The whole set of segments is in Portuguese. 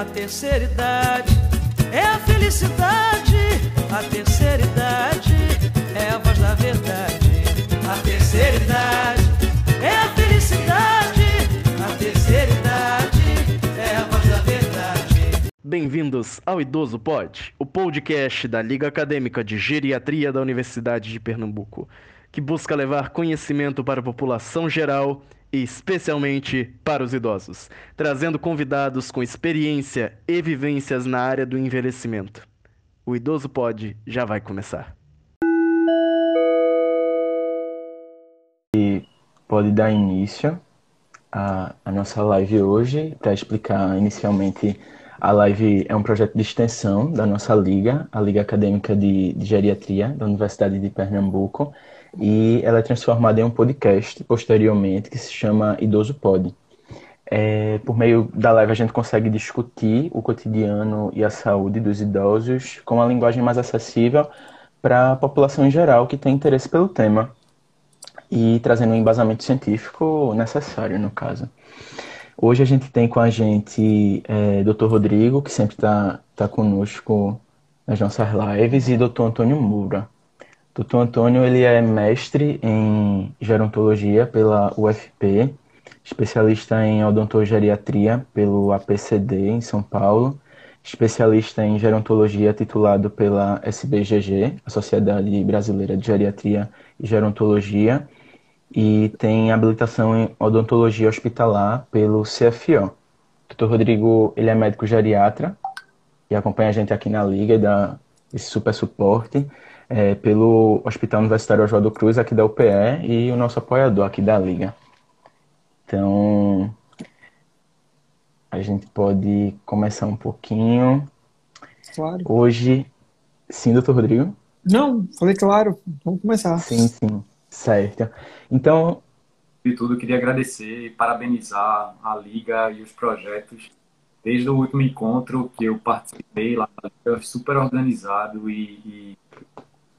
a terceira idade é a felicidade. A terceira idade é a voz da verdade. A terceira idade é a felicidade. A terceira idade é a voz da verdade. Bem-vindos ao Idoso Pod, o podcast da Liga Acadêmica de Geriatria da Universidade de Pernambuco, que busca levar conhecimento para a população geral especialmente para os idosos, trazendo convidados com experiência e vivências na área do envelhecimento. O Idoso Pod já vai começar. E pode dar início à, à nossa live hoje, para explicar inicialmente. A live é um projeto de extensão da nossa liga, a Liga Acadêmica de, de Geriatria da Universidade de Pernambuco, e ela é transformada em um podcast posteriormente que se chama Idoso Pod. É, por meio da live a gente consegue discutir o cotidiano e a saúde dos idosos com uma linguagem mais acessível para a população em geral que tem interesse pelo tema e trazendo um embasamento científico necessário no caso. Hoje a gente tem com a gente é, Dr. Rodrigo, que sempre está tá conosco nas nossas lives, e Dr. Antônio Moura. Dr. Antônio ele é mestre em gerontologia pela UFP, especialista em odontogeriatria pelo APCD em São Paulo, especialista em gerontologia titulado pela SBGG, a Sociedade Brasileira de Geriatria e Gerontologia, e tem habilitação em odontologia hospitalar pelo CFO. Dr. Rodrigo, ele é médico geriatra e acompanha a gente aqui na liga e dá esse super suporte é, pelo Hospital Universitário Oswaldo Cruz aqui da UPE e o nosso apoiador aqui da liga. Então, a gente pode começar um pouquinho. Claro. Hoje, sim, doutor Rodrigo? Não, falei claro. Vamos começar. Sim, sim. Certo. Então. De tudo, queria agradecer e parabenizar a Liga e os projetos. Desde o último encontro que eu participei lá, super organizado e, e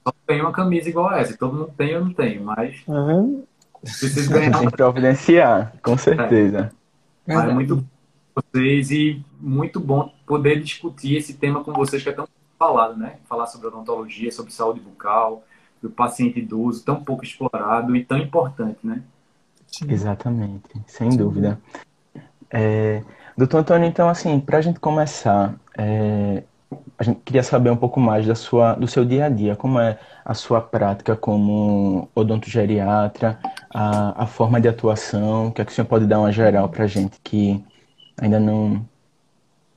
só tenho uma camisa igual a essa. Todo mundo tem, eu não tenho, mas Uhum. preciso ganhar. Tem que providenciar, com certeza. Mas é muito bom vocês e muito bom poder discutir esse tema com vocês que é tão falado, né? Falar sobre odontologia, sobre saúde bucal, do paciente idoso, tão pouco explorado e tão importante, né? Exatamente, sem dúvida. É, doutor Antônio, então, assim, para a gente começar, é, a gente queria saber um pouco mais da sua, do seu dia a dia, como é a sua prática como odontogeriatra, a, a forma de atuação, o que é que o senhor pode dar uma geral para a gente que ainda não,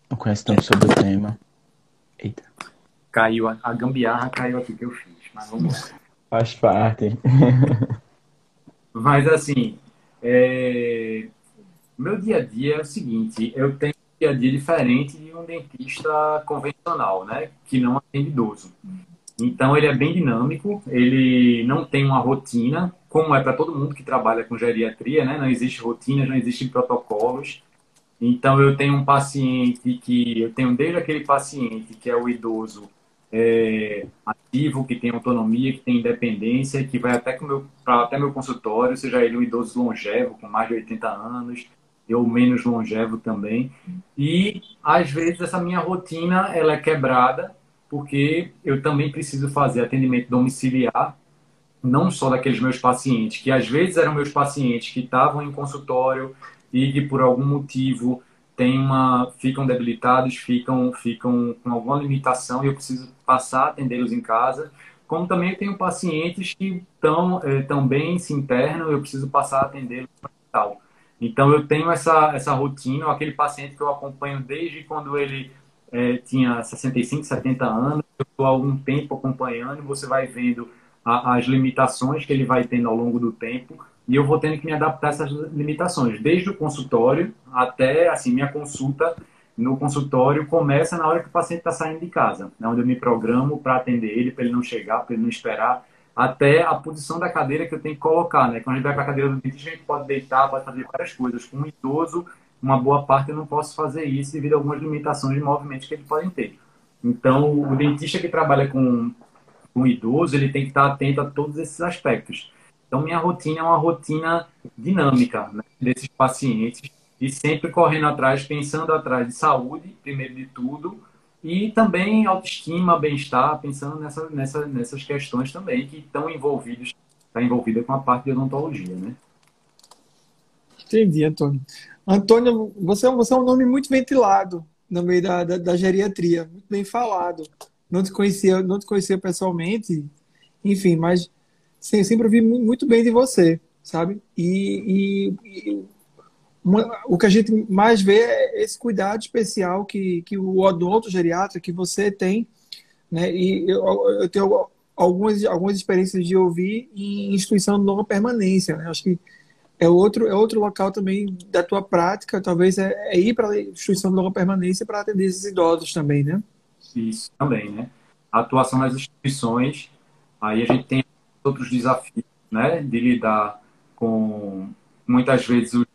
não conhece tanto sobre o tema. Eita, Caiu, a, a gambiarra caiu aqui que eu fiz, mas vamos lá. faz parte. Mas assim, é... meu dia a dia é o seguinte, eu tenho dia a dia diferente de um dentista convencional, né? Que não atende idoso. Então ele é bem dinâmico, ele não tem uma rotina, como é para todo mundo que trabalha com geriatria, né? Não existe rotina, não existem protocolos. Então eu tenho um paciente que eu tenho desde aquele paciente que é o idoso é, ativo, que tem autonomia, que tem independência, que vai até, com meu, pra, até meu consultório, seja ele um idoso longevo, com mais de 80 anos, ou menos longevo também. E, às vezes, essa minha rotina ela é quebrada, porque eu também preciso fazer atendimento domiciliar, não só daqueles meus pacientes, que às vezes eram meus pacientes que estavam em consultório e que, por algum motivo, tem uma, ficam debilitados, ficam, ficam com alguma limitação e eu preciso passar a atendê-los em casa. Como também eu tenho pacientes que tão, eh, também se internam, eu preciso passar a atendê-los no hospital. Então eu tenho essa, essa rotina, aquele paciente que eu acompanho desde quando ele eh, tinha 65, 70 anos, eu estou algum tempo acompanhando, você vai vendo a, as limitações que ele vai tendo ao longo do tempo e eu vou tendo que me adaptar a essas limitações, desde o consultório até assim minha consulta no consultório começa na hora que o paciente está saindo de casa, né, onde eu me programo para atender ele, para ele não chegar, para ele não esperar, até a posição da cadeira que eu tenho que colocar. Né? Quando a gente vai para a cadeira do dentista, a gente pode deitar, pode fazer várias coisas. Com um idoso, uma boa parte eu não posso fazer isso devido a algumas limitações de movimentos que eles podem ter. Então, o dentista que trabalha com, com idoso, ele tem que estar atento a todos esses aspectos. Então, minha rotina é uma rotina dinâmica né, desses pacientes e sempre correndo atrás, pensando atrás de saúde, primeiro de tudo, e também autoestima, bem-estar, pensando nessa, nessa, nessas questões também que estão envolvidas, está envolvida com a parte de odontologia, né? Entendi, Antônio. Antônio, você, é você é um nome muito ventilado no meio da, da, da geriatria, muito bem falado. Não te conhecia, não te conhecia pessoalmente, enfim, mas sempre ouvi muito bem de você, sabe? E, e, e uma, o que a gente mais vê é esse cuidado especial que, que o odonto geriatra que você tem, né? E eu, eu tenho algumas, algumas experiências de ouvir em instituição de longa permanência, né? Acho que é outro, é outro local também da tua prática, talvez é, é ir para a instituição de longa permanência para atender esses idosos também, né? Isso também, né? A atuação nas instituições, aí a gente tem outros desafios, né? De lidar com muitas vezes o,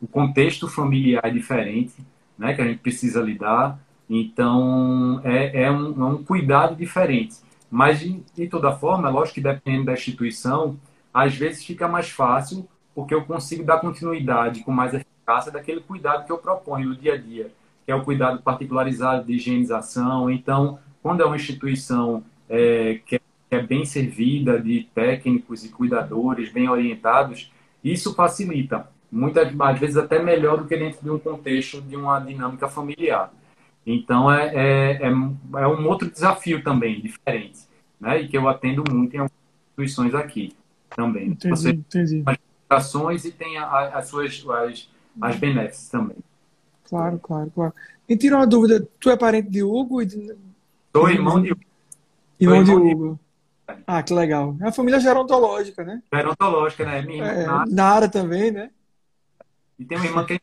o contexto familiar é diferente, né? Que a gente precisa lidar. Então é, é, um, é um cuidado diferente. Mas de, de toda forma, lógico que dependendo da instituição, às vezes fica mais fácil porque eu consigo dar continuidade com mais eficácia daquele cuidado que eu proponho no dia a dia, que é o cuidado particularizado de higienização. Então, quando é uma instituição é, que, é, é bem servida de técnicos e cuidadores bem orientados, isso facilita, muitas às vezes até melhor do que dentro de um contexto de uma dinâmica familiar. Então, é, é, é, é um outro desafio também, diferente, né? e que eu atendo muito em algumas instituições aqui também. Entendi, Você, entendi ações e tem a, as suas as, as benéficas também. Claro, claro, claro. E tira uma dúvida, tu é parente de Hugo? E de... Sou irmão de Hugo. Irmão, de Hugo. Ah, que legal. É a família gerontológica, né? Gerontológica, né? Minha é, na área também, né? E tem uma irmã que é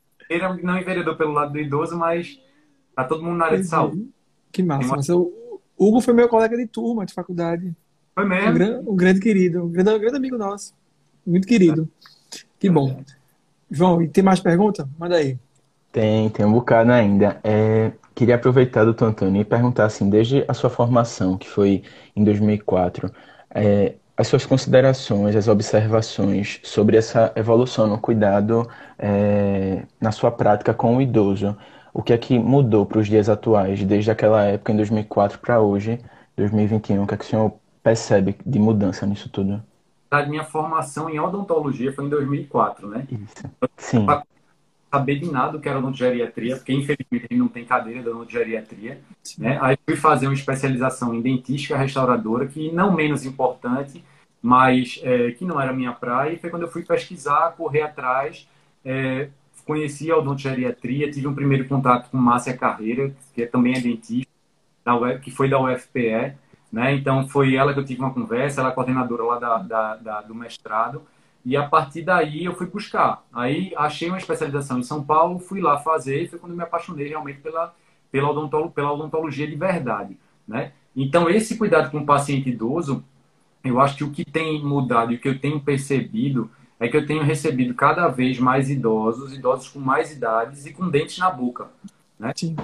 não enveredou pelo lado do idoso, mas tá todo mundo na área de saúde. Que massa. Uma... Mas o Hugo foi meu colega de turma de faculdade. Foi mesmo? Um, grande, um grande querido, um grande, um grande amigo nosso. Muito querido. Que bom. João, e tem mais pergunta? Manda aí. Tem, tem um bocado ainda. É, queria aproveitar, doutor Antônio, e perguntar assim, desde a sua formação, que foi em 2004, é, as suas considerações, as observações sobre essa evolução no cuidado é, na sua prática com o idoso. O que é que mudou para os dias atuais, desde aquela época, em 2004 para hoje, 2021? O que é que o senhor percebe de mudança nisso tudo? verdade, minha formação em odontologia foi em 2004, né? Isso. Sim. Saber de nada do que era odontogeriatria, porque infelizmente a gente não tem cadeira de odontogeriatria, né? Aí fui fazer uma especialização em dentística restauradora, que não menos importante, mas é, que não era minha praia, e foi quando eu fui pesquisar, correr atrás, é, conheci a odontogeriatria, tive um primeiro contato com Márcia Carreira, que também é dentista, que foi da UFPE, né? Então, foi ela que eu tive uma conversa, ela é coordenadora lá da, da, da, do mestrado, e a partir daí eu fui buscar. Aí achei uma especialização em São Paulo, fui lá fazer, e foi quando me apaixonei realmente pela, pela, odontolo, pela odontologia de verdade. Né? Então, esse cuidado com o paciente idoso, eu acho que o que tem mudado e o que eu tenho percebido é que eu tenho recebido cada vez mais idosos, idosos com mais idades e com dentes na boca. Né? Sim.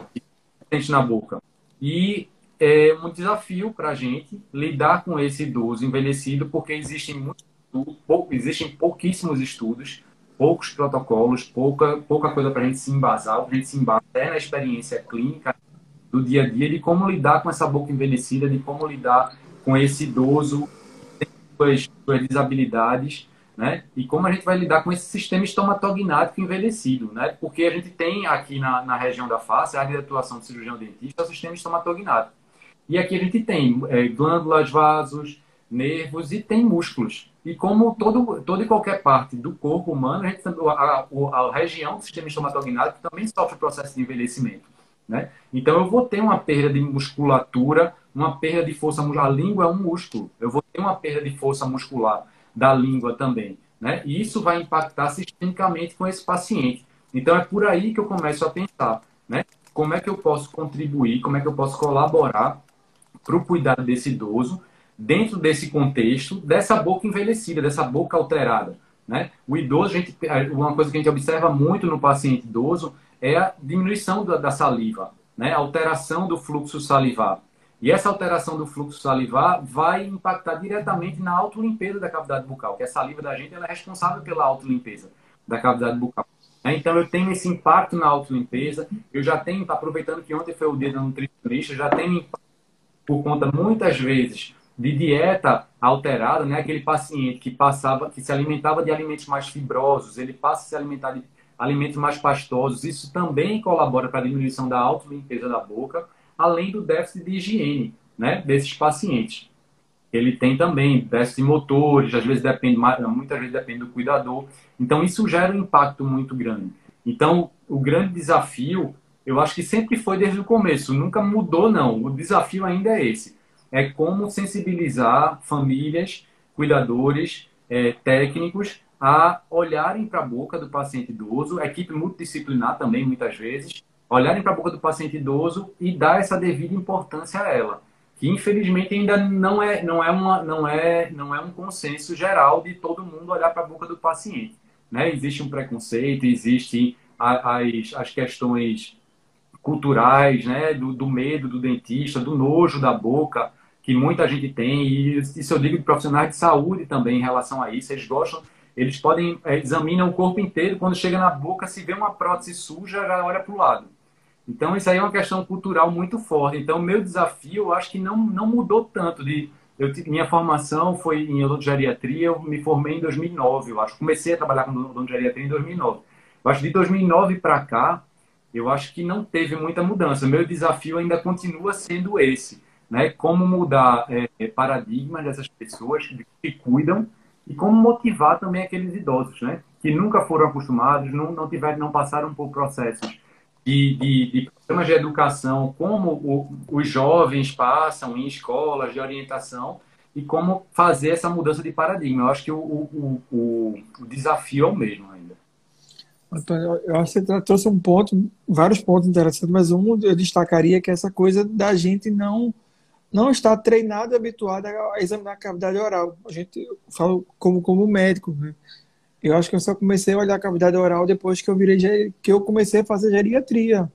Dentes na boca. E é um desafio para a gente lidar com esse idoso envelhecido, porque existem, muito, pouco, existem pouquíssimos estudos, poucos protocolos, pouca, pouca coisa para a gente se embasar. A gente se embasa é na experiência clínica do dia a dia de como lidar com essa boca envelhecida, de como lidar com esse idoso, suas, suas desabilidades, né? E como a gente vai lidar com esse sistema estomatognático envelhecido, né? Porque a gente tem aqui na, na região da face, a área de atuação do cirurgião dentista, é o sistema estomatognático. E aqui a gente tem é, glândulas, vasos, nervos e tem músculos. E como todo, toda e qualquer parte do corpo humano, a, gente, a, a, a região do sistema estomatognático também sofre processo de envelhecimento. Né? Então eu vou ter uma perda de musculatura, uma perda de força muscular. A língua é um músculo. Eu vou ter uma perda de força muscular da língua também. Né? E isso vai impactar sistemicamente com esse paciente. Então é por aí que eu começo a pensar, né? Como é que eu posso contribuir, como é que eu posso colaborar para o cuidado desse idoso, dentro desse contexto, dessa boca envelhecida, dessa boca alterada. Né? O idoso, gente, uma coisa que a gente observa muito no paciente idoso é a diminuição da, da saliva, né? a alteração do fluxo salivar. E essa alteração do fluxo salivar vai impactar diretamente na autolimpeza da cavidade bucal, que a saliva da gente é responsável pela autolimpeza da cavidade bucal. Né? Então, eu tenho esse impacto na autolimpeza. Eu já tenho, aproveitando que ontem foi o dia da nutricionista, já tenho impacto por conta, muitas vezes, de dieta alterada, né? Aquele paciente que passava, que se alimentava de alimentos mais fibrosos, ele passa a se alimentar de alimentos mais pastosos. Isso também colabora para a diminuição da autolimpeza da boca, além do déficit de higiene, né? Desses pacientes. Ele tem também déficit motores, às vezes depende, muitas vezes depende do cuidador. Então isso gera um impacto muito grande. Então o grande desafio, eu acho que sempre foi desde o começo, nunca mudou não. O desafio ainda é esse é como sensibilizar famílias, cuidadores, é, técnicos a olharem para a boca do paciente idoso, equipe multidisciplinar também, muitas vezes, olharem para a boca do paciente idoso e dar essa devida importância a ela, que infelizmente ainda não é, não é, uma, não é, não é um consenso geral de todo mundo olhar para a boca do paciente. Né? Existe um preconceito, existem as, as questões culturais, né? do, do medo do dentista, do nojo da boca, que muita gente tem, e isso eu digo de profissionais de saúde também em relação a isso, eles gostam, eles podem, é, examinam o corpo inteiro, quando chega na boca, se vê uma prótese suja, já olha para o lado. Então, isso aí é uma questão cultural muito forte. Então, meu desafio, eu acho que não, não mudou tanto. De, eu, minha formação foi em odontogeriatria, eu me formei em 2009, eu acho. Comecei a trabalhar com odontogeriatria em 2009. Eu acho que de 2009 para cá, eu acho que não teve muita mudança. Meu desafio ainda continua sendo esse né? Como mudar é, paradigmas dessas pessoas que, que cuidam e como motivar também aqueles idosos, né? Que nunca foram acostumados, não, não tiveram, não passaram por processos de, de, de programas de educação, como o, os jovens passam em escolas de orientação e como fazer essa mudança de paradigma. Eu acho que o, o, o, o desafio é o mesmo ainda. Antônio, eu acho que você trouxe um ponto, vários pontos interessantes, mas um eu destacaria que é essa coisa da gente não não está treinado e habituado a examinar a cavidade oral. A gente fala como como médico, né? Eu acho que eu só comecei a olhar a cavidade oral depois que eu virei que eu comecei a fazer geriatria.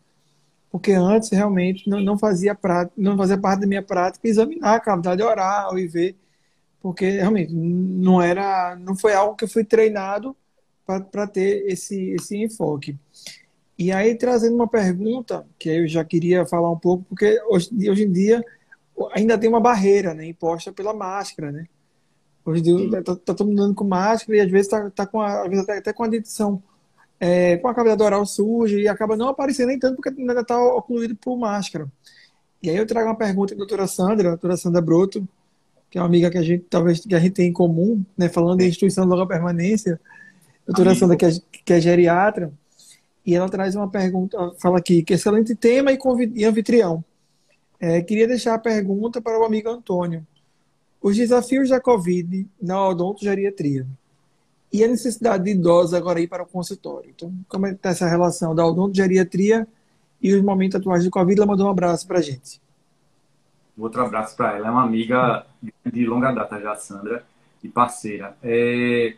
Porque antes realmente não, não fazia prática, não fazia parte da minha prática examinar a cavidade oral e ver porque realmente não era não foi algo que eu fui treinado para ter esse esse enfoque. E aí trazendo uma pergunta que eu já queria falar um pouco porque hoje, hoje em dia ainda tem uma barreira né, imposta pela máscara, né? Hoje está tá, todo mundo andando com máscara e às vezes está tá com a, às vezes até, com a dentição é, com a cavidade oral suja e acaba não aparecendo nem tanto porque ainda está ocluído por máscara. E aí eu trago uma pergunta da doutora Sandra, a doutora Sandra Broto, que é uma amiga que a gente talvez que a gente tem em comum, né, falando em instituição de longa permanência, a doutora Amigo. Sandra que é, que é geriatra, e ela traz uma pergunta, fala aqui, que é excelente tema e, e anfitrião. É, queria deixar a pergunta para o amigo Antônio. Os desafios da Covid na odontogeriatria e a necessidade de idosos agora ir para o consultório. Então, como é está essa relação da odontogeriatria e os momentos atuais do Covid? Ela mandou um abraço para a gente. Outro abraço para ela. É uma amiga de longa data já, Sandra, e parceira. É...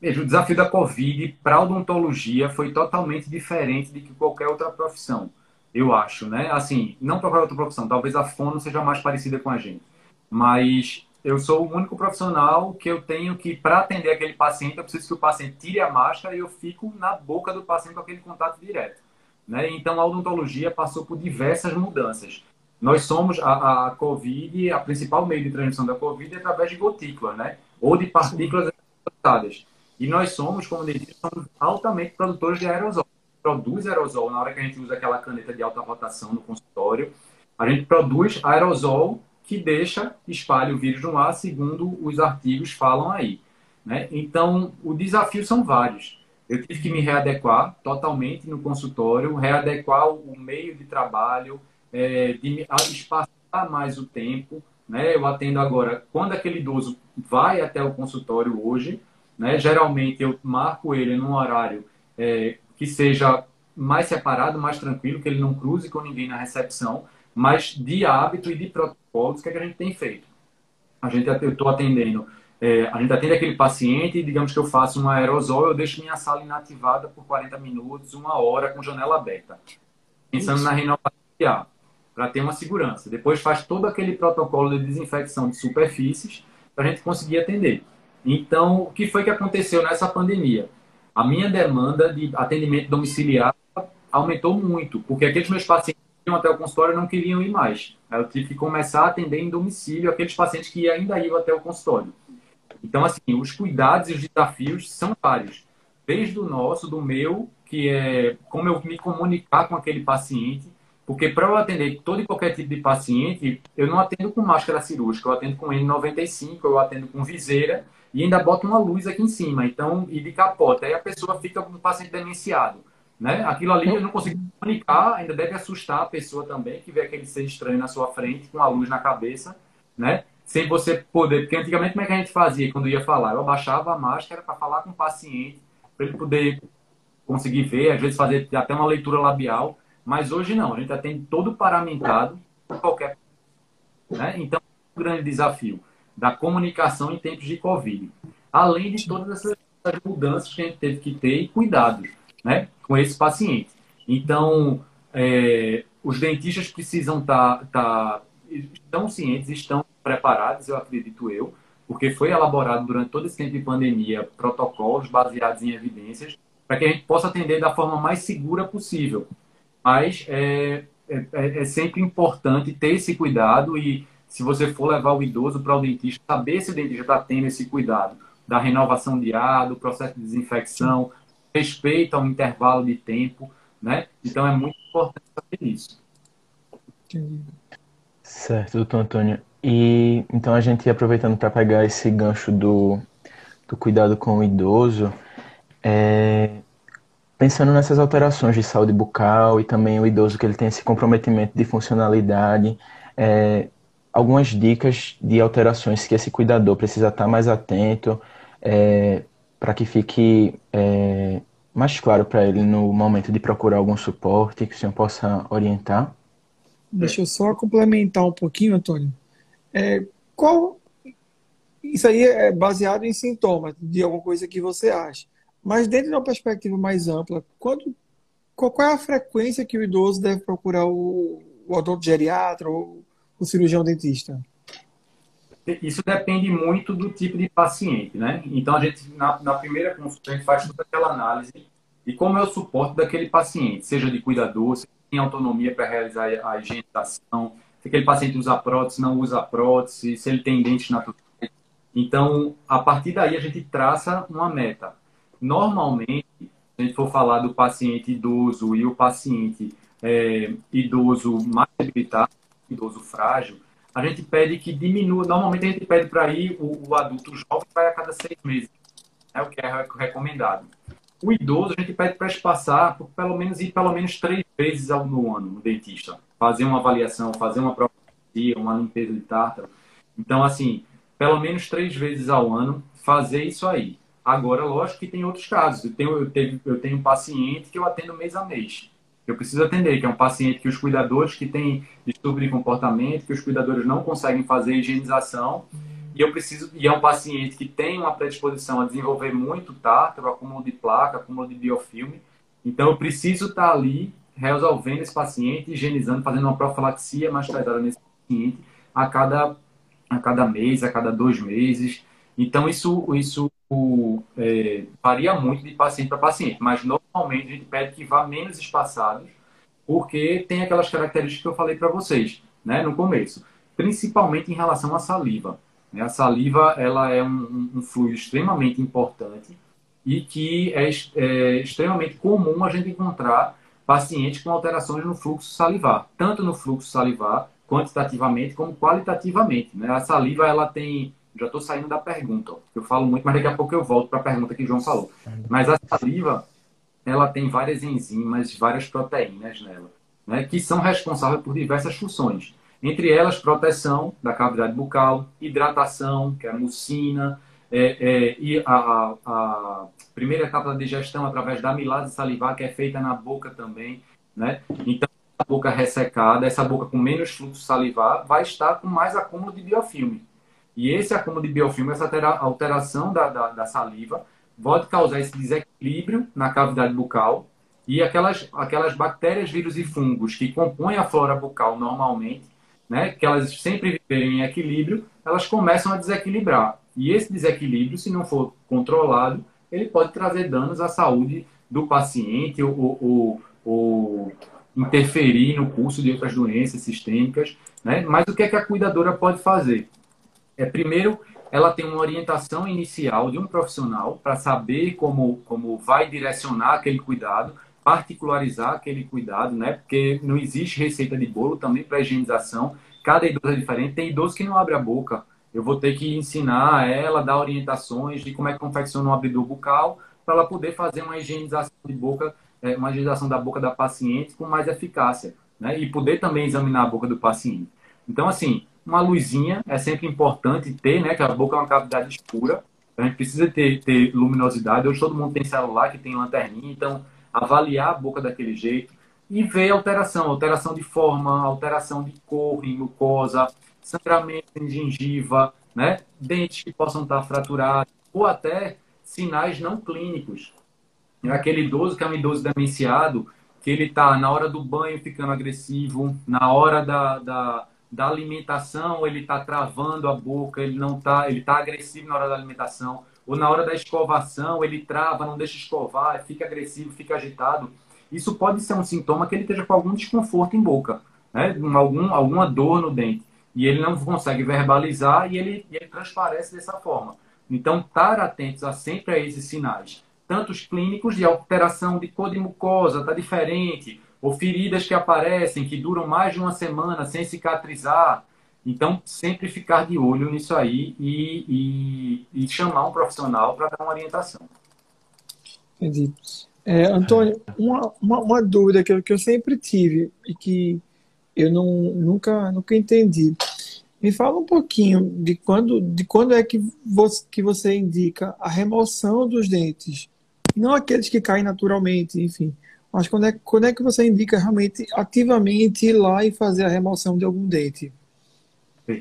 Veja, o desafio da Covid para a odontologia foi totalmente diferente de que qualquer outra profissão eu acho, né? Assim, não para outra profissão, talvez a fono seja mais parecida com a gente, mas eu sou o único profissional que eu tenho que, para atender aquele paciente, eu preciso que o paciente tire a máscara e eu fico na boca do paciente com aquele contato direto. Né? Então, a odontologia passou por diversas mudanças. Nós somos, a, a COVID, a principal meio de transmissão da COVID é através de gotículas, né? Ou de partículas transportadas. E nós somos, como dentista, somos altamente produtores de aerosol produz aerosol na hora que a gente usa aquela caneta de alta rotação no consultório. A gente produz aerosol que deixa, espalha o vírus no ar, segundo os artigos falam aí. Né? Então, o desafio são vários. Eu tive que me readequar totalmente no consultório, readequar o meio de trabalho, é, de espaçar mais o tempo. Né? Eu atendo agora, quando aquele idoso vai até o consultório hoje, né? geralmente eu marco ele num horário é, que seja mais separado, mais tranquilo, que ele não cruze com ninguém na recepção, mas de hábito e de protocolos, que, é que a gente tem feito? A gente, eu estou atendendo, é, a gente atende aquele paciente, digamos que eu faço um aerosol, eu deixo minha sala inativada por 40 minutos, uma hora, com janela aberta, pensando Isso. na renovação para ter uma segurança. Depois faz todo aquele protocolo de desinfecção de superfícies para a gente conseguir atender. Então, o que foi que aconteceu nessa pandemia? A minha demanda de atendimento domiciliar aumentou muito, porque aqueles meus pacientes que iam até o consultório não queriam ir mais. Eu tive que começar a atender em domicílio aqueles pacientes que ainda iam até o consultório. Então, assim, os cuidados e os desafios são vários. Desde o nosso, do meu, que é como eu me comunicar com aquele paciente, porque para eu atender todo e qualquer tipo de paciente, eu não atendo com máscara cirúrgica, eu atendo com N95, eu atendo com viseira e ainda boto uma luz aqui em cima, então, e de capota. Aí a pessoa fica com um paciente demenciado. Né? Aquilo ali eu não consigo comunicar, ainda deve assustar a pessoa também, que vê aquele ser estranho na sua frente, com a luz na cabeça, né? Sem você poder. Porque antigamente, como é que a gente fazia quando ia falar? Eu abaixava a máscara para falar com o paciente, para ele poder conseguir ver, às vezes fazer até uma leitura labial. Mas hoje não, a gente atende todo paramentado, qualquer. Né? Então, é um grande desafio da comunicação em tempos de Covid. Além de todas essas mudanças que a gente teve que ter e cuidados né, com esse paciente. Então, é, os dentistas precisam estar, tá, tá, estão cientes, estão preparados, eu acredito eu, porque foi elaborado durante todo esse tempo de pandemia protocolos baseados em evidências para que a gente possa atender da forma mais segura possível. Mas é, é, é, é sempre importante ter esse cuidado e se você for levar o idoso para o dentista, saber se o dentista está tendo esse cuidado da renovação de ar, do processo de desinfecção, respeito ao intervalo de tempo, né? Então é muito importante saber isso. Certo, doutor Antônio. E então a gente aproveitando para pegar esse gancho do, do cuidado com o idoso, é, pensando nessas alterações de saúde bucal e também o idoso que ele tem esse comprometimento de funcionalidade, é, algumas dicas de alterações que esse cuidador precisa estar mais atento é, para que fique é, mais claro para ele no momento de procurar algum suporte que o senhor possa orientar? Deixa eu só complementar um pouquinho, Antônio. É, qual isso aí é baseado em sintomas de alguma coisa que você acha. Mas dentro de uma perspectiva mais ampla, quando, qual é a frequência que o idoso deve procurar o, o odonto geriatra ou o cirurgião dentista? Isso depende muito do tipo de paciente, né? Então, a gente, na, na primeira consulta, a gente faz toda aquela análise de como é o suporte daquele paciente, seja de cuidador, se tem autonomia para realizar a higienização, se aquele paciente usa prótese, não usa prótese, se ele tem dentes naturais. Então, a partir daí, a gente traça uma meta. Normalmente, se a gente for falar do paciente idoso e o paciente é, idoso mais debilitado, idoso frágil, a gente pede que diminua. Normalmente a gente pede para ir o, o, adulto jovem vai a cada seis meses, é o que é recomendado. O idoso a gente pede para espaçar por pelo menos ir pelo menos três vezes ao no ano no dentista, fazer uma avaliação, fazer uma propia, uma limpeza de tártaro. Então assim, pelo menos três vezes ao ano fazer isso aí. Agora, lógico que tem outros casos. Eu tenho, eu, tenho, eu tenho um paciente que eu atendo mês a mês eu preciso atender, que é um paciente que os cuidadores que têm distúrbio de comportamento, que os cuidadores não conseguem fazer higienização, e eu preciso e é um paciente que tem uma predisposição a desenvolver muito tártaro, acúmulo de placa, acúmulo de biofilme. Então eu preciso estar ali resolvendo esse paciente, higienizando, fazendo uma profilaxia mais pesada nesse paciente a cada a cada mês, a cada dois meses. Então isso isso é, varia muito de paciente para paciente, mas normalmente a gente pede que vá menos espaçados, porque tem aquelas características que eu falei para vocês, né, no começo, principalmente em relação à saliva. Né? A saliva ela é um, um, fluido extremamente importante e que é, é extremamente comum a gente encontrar pacientes com alterações no fluxo salivar, tanto no fluxo salivar quantitativamente como qualitativamente. Né? A saliva ela tem já estou saindo da pergunta. Eu falo muito, mas daqui a pouco eu volto para a pergunta que o João falou. Mas a saliva, ela tem várias enzimas, várias proteínas nela, né, que são responsáveis por diversas funções. Entre elas, proteção da cavidade bucal, hidratação, que é a mucina, é, é, e a, a, a, primeira etapa da digestão através da amilase salivar, que é feita na boca também. Né? Então, a boca ressecada, essa boca com menos fluxo salivar, vai estar com mais acúmulo de biofilme. E esse acúmulo de biofilme, essa alteração da, da, da, saliva, pode causar esse desequilíbrio na cavidade bucal e aquelas, aquelas bactérias, vírus e fungos que compõem a flora bucal normalmente, né, que elas sempre viverem em equilíbrio, elas começam a desequilibrar. E esse desequilíbrio, se não for controlado, ele pode trazer danos à saúde do paciente ou, ou, ou interferir no curso de outras doenças sistêmicas. Né? Mas o que, é que a cuidadora pode fazer? É, primeiro, ela tem uma orientação inicial de um profissional para saber como, como vai direcionar aquele cuidado, particularizar aquele cuidado, né? Porque não existe receita de bolo também para higienização. Cada idoso é diferente. Tem idoso que não abre a boca. Eu vou ter que ensinar ela, dar orientações de como é que confecciona um abridor bucal para ela poder fazer uma higienização de boca, é, uma higienização da boca da paciente com mais eficácia, né? E poder também examinar a boca do paciente. Então, assim, uma luzinha é sempre importante ter, né? Que a boca é uma cavidade escura. A gente precisa ter, ter luminosidade. Hoje todo mundo tem celular que tem lanterninha, então avaliar a boca daquele jeito e ver alteração, alteração de forma, alteração de cor em mucosa, sangramento em gengiva, né? Dentes que possam estar fraturados ou até sinais não clínicos. Aquele idoso que é um idoso demenciado, que ele está na hora do banho ficando agressivo, na hora da, da da alimentação, ele está travando a boca, ele não está, ele está agressivo na hora da alimentação, ou na hora da escovação, ele trava, não deixa escovar, fica agressivo, fica agitado. Isso pode ser um sintoma que ele esteja com algum desconforto em boca, né? algum, alguma dor no dente. E ele não consegue verbalizar e ele, ele transparece dessa forma. Então, estar atentos a sempre a esses sinais, tanto os clínicos de alteração de cor de mucosa, está diferente, ou feridas que aparecem, que duram mais de uma semana sem cicatrizar. Então, sempre ficar de olho nisso aí e, e, e chamar um profissional para dar uma orientação. Entendi. É, Antônio, uma, uma, uma, dúvida que eu, que eu sempre tive e que eu não, nunca, nunca entendi. Me fala um pouquinho de quando, de quando é que você, que você indica a remoção dos dentes, não aqueles que caem naturalmente, enfim. Mas quando é, quando é que você indica realmente ativamente ir lá e fazer a remoção de algum dente?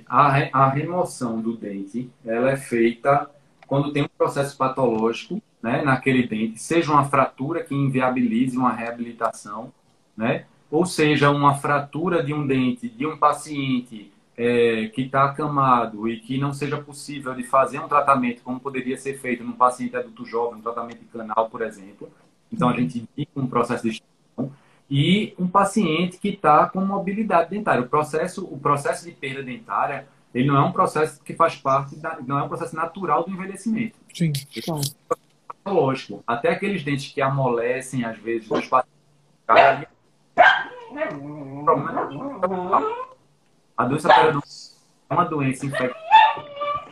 A, a remoção do dente ela é feita quando tem um processo patológico né, naquele dente, seja uma fratura que inviabilize uma reabilitação, né, ou seja, uma fratura de um dente de um paciente é, que está acamado e que não seja possível de fazer um tratamento como poderia ser feito num paciente adulto jovem, um tratamento de canal, por exemplo, então, a gente indica um processo de extinção e um paciente que está com mobilidade dentária. O processo, o processo de perda dentária, ele não é um processo que faz parte, da, não é um processo natural do envelhecimento. Sim, claro. É lógico. Até aqueles dentes que amolecem, às vezes, os pacientes. A doença periodontal é uma doença infecciosa.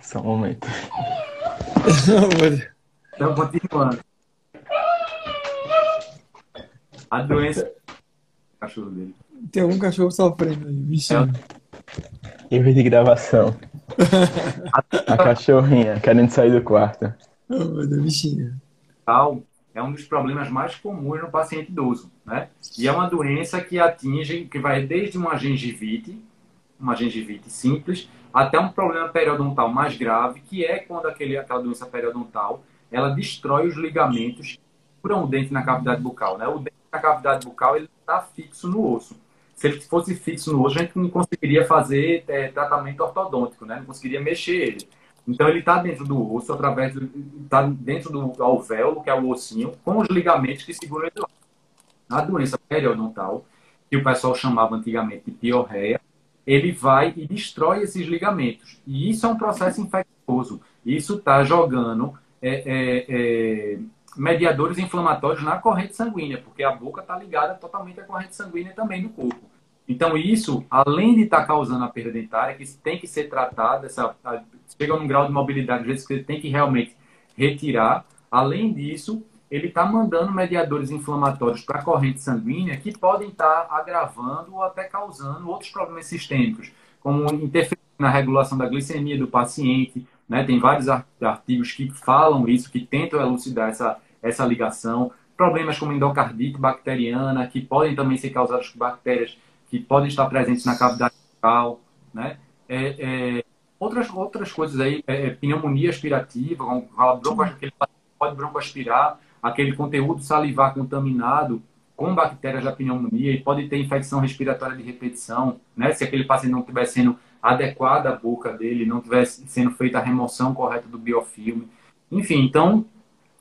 Só um momento. então, continuando. A doença. cachorro dele. Tem algum cachorro sofrendo aí, bichinho. É. Erro de gravação. a cachorrinha querendo sair do quarto. Oh, meu Deus, bichinho. Tal é um dos problemas mais comuns no paciente idoso, né? E é uma doença que atinge, que vai desde uma gengivite, uma gengivite simples, até um problema periodontal mais grave, que é quando aquele, aquela doença periodontal ela destrói os ligamentos que seguram o dente na cavidade bucal, né? O dente na cavidade bucal ele está fixo no osso. Se ele fosse fixo no osso, a gente não conseguiria fazer é, tratamento ortodôntico, né? Não conseguiria mexer ele. Então ele está dentro do osso, através do, está dentro do alvéolo, que é o ossinho, com os ligamentos que seguram ele. A doença periodontal, que o pessoal chamava antigamente de piorreia, ele vai e destrói esses ligamentos. E isso é um processo infeccioso. Isso está jogando é, é, é mediadores inflamatórios na corrente sanguínea, porque a boca está ligada totalmente à corrente sanguínea também do corpo. Então, isso, além de estar tá causando a perda dentária, que tem que ser tratada, essa, chega num grau de mobilidade, às vezes, que tem que realmente retirar. Além disso, ele está mandando mediadores inflamatórios para a corrente sanguínea que podem estar tá agravando ou até causando outros problemas sistêmicos, como interferência na regulação da glicemia do paciente, né? Tem vários artigos que falam isso, que tentam elucidar essa, essa ligação. Problemas como endocardite bacteriana, que podem também ser causados por bactérias que podem estar presentes na cavidade bucal, né? É, é, outras, outras coisas aí, é, é pneumonia aspirativa, como bronco, ele pode broncoaspirar, aquele conteúdo salivar contaminado com bactérias da pneumonia e pode ter infecção respiratória de repetição, né? Se aquele paciente não estiver sendo adequada à boca dele, não tivesse sendo feita a remoção correta do biofilme. Enfim, então,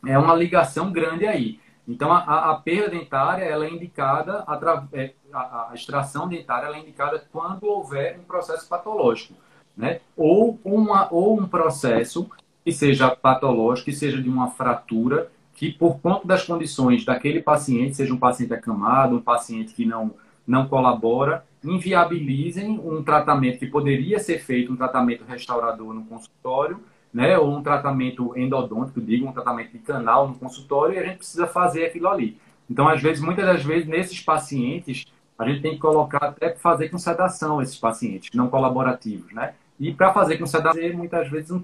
é uma ligação grande aí. Então, a, a perda dentária ela é indicada, é, a, a, extração dentária ela é indicada quando houver um processo patológico, né? Ou, uma, ou um processo que seja patológico, que seja de uma fratura, que por conta das condições daquele paciente, seja um paciente acamado, um paciente que não, não colabora, inviabilizem um tratamento que poderia ser feito, um tratamento restaurador no consultório, né, ou um tratamento endodôntico, digo, um tratamento de canal no consultório, e a gente precisa fazer aquilo ali. Então, às vezes, muitas das vezes, nesses pacientes, a gente tem que colocar até fazer com sedação esses pacientes não colaborativos, né? E para fazer com sedação, muitas vezes, um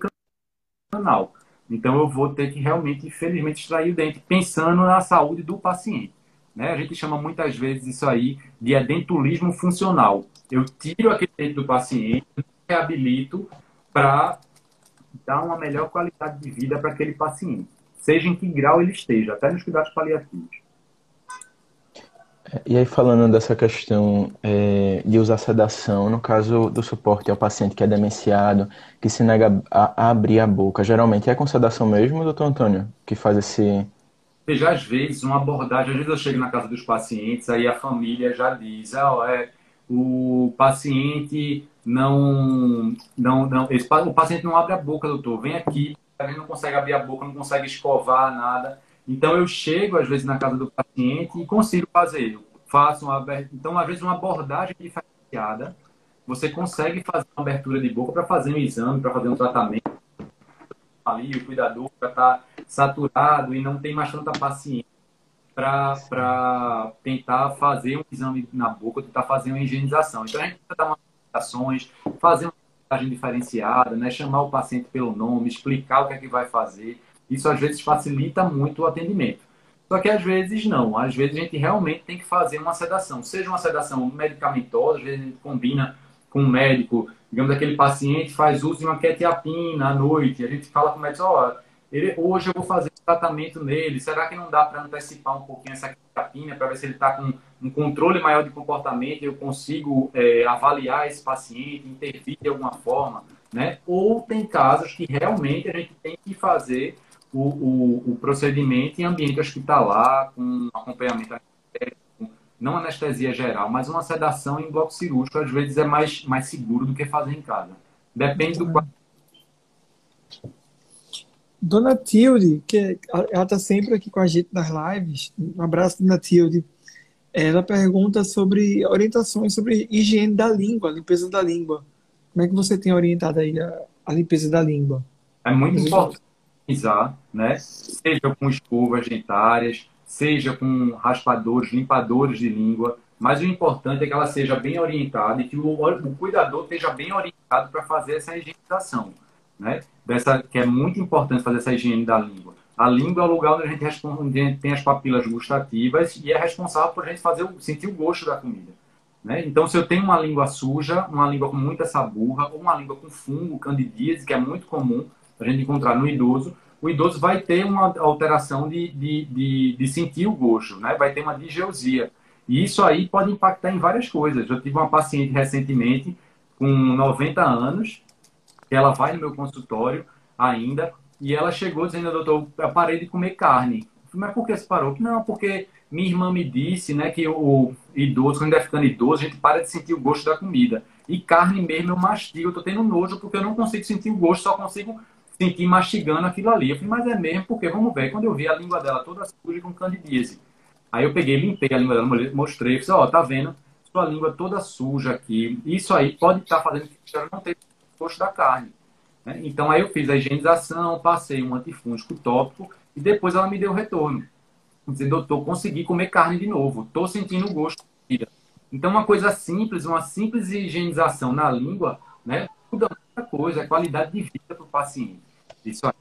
canal. Então, eu vou ter que realmente, infelizmente, extrair o dente, pensando na saúde do paciente. Né? A gente chama muitas vezes isso aí de edentulismo funcional. Eu tiro aquele dente do paciente, reabilito para dar uma melhor qualidade de vida para aquele paciente, seja em que grau ele esteja, até nos cuidados paliativos. E aí, falando dessa questão é, de usar sedação, no caso do suporte ao paciente que é demenciado, que se nega a, a abrir a boca, geralmente é com sedação mesmo, doutor Antônio, que faz esse. Veja, às vezes, uma abordagem, às vezes eu chego na casa dos pacientes, aí a família já diz, ah, é, o paciente não, não, não o paciente não abre a boca, doutor, vem aqui, ele não consegue abrir a boca, não consegue escovar nada. Então eu chego às vezes na casa do paciente e consigo fazer. Eu faço uma então às vezes uma abordagem diferenciada, você consegue fazer uma abertura de boca para fazer um exame, para fazer um tratamento ali, o cuidador já está saturado e não tem mais tanta paciência para tentar fazer um exame na boca, tentar fazer uma higienização. Então a gente precisa dar umas ações, fazer uma abordagem diferenciada, né? chamar o paciente pelo nome, explicar o que é que vai fazer. Isso às vezes facilita muito o atendimento. Só que às vezes não. Às vezes a gente realmente tem que fazer uma sedação. Seja uma sedação medicamentosa, às vezes a gente combina com um médico. Digamos, aquele paciente faz uso de uma quetiapina à noite. A gente fala com o médico, ó, hoje eu vou fazer tratamento nele. Será que não dá para antecipar um pouquinho essa quetiapina para ver se ele está com um controle maior de comportamento eu consigo é, avaliar esse paciente, intervir de alguma forma, né? Ou tem casos que realmente a gente tem que fazer o, o, o procedimento em ambiente hospitalar, com acompanhamento não anestesia geral, mas uma sedação em bloco cirúrgico, às vezes é mais, mais seguro do que fazer em casa. Depende do Dona Tilde, que ela está sempre aqui com a gente nas lives. Um abraço, Dona Tilde. Ela pergunta sobre orientações sobre higiene da língua, limpeza da língua. Como é que você tem orientado aí a, a limpeza da língua? É muito importante higienizar, né? Seja com escovas dentárias, seja com raspadores, limpadores de língua, mas o importante é que ela seja bem orientada e que o, o cuidador esteja bem orientado para fazer essa higienização, né? Dessa, que é muito importante fazer essa higiene da língua. A língua é o lugar onde a gente, onde a gente tem as papilas gustativas e é responsável por a gente fazer, sentir o gosto da comida. Né? Então, se eu tenho uma língua suja, uma língua com muita saburra, ou uma língua com fungo, candidíase, que é muito comum, a gente encontrar no idoso, o idoso vai ter uma alteração de, de, de, de sentir o gosto, né? vai ter uma digeusia. E isso aí pode impactar em várias coisas. Eu tive uma paciente recentemente com 90 anos, ela vai no meu consultório ainda, e ela chegou dizendo, doutor, eu parei de comer carne. Mas por que você parou? Não, porque minha irmã me disse né, que o idoso, quando é ficando idoso, a gente para de sentir o gosto da comida. E carne mesmo eu mastigo, eu tô tendo nojo porque eu não consigo sentir o gosto, só consigo senti mastigando aquilo ali. Eu falei, mas é mesmo, porque vamos ver. Quando eu vi a língua dela toda suja com candidíase. Aí eu peguei, limpei a língua dela, mostrei, falei, ó, oh, tá vendo? Sua língua toda suja aqui. Isso aí pode estar tá fazendo que ela não tenha gosto da carne. Né? Então aí eu fiz a higienização, passei um antifúngico tópico e depois ela me deu retorno. Dizendo, doutor, consegui comer carne de novo. Tô sentindo o gosto. Então uma coisa simples, uma simples higienização na língua, né? Muda muita coisa, a qualidade de vida para o paciente. Isso aí.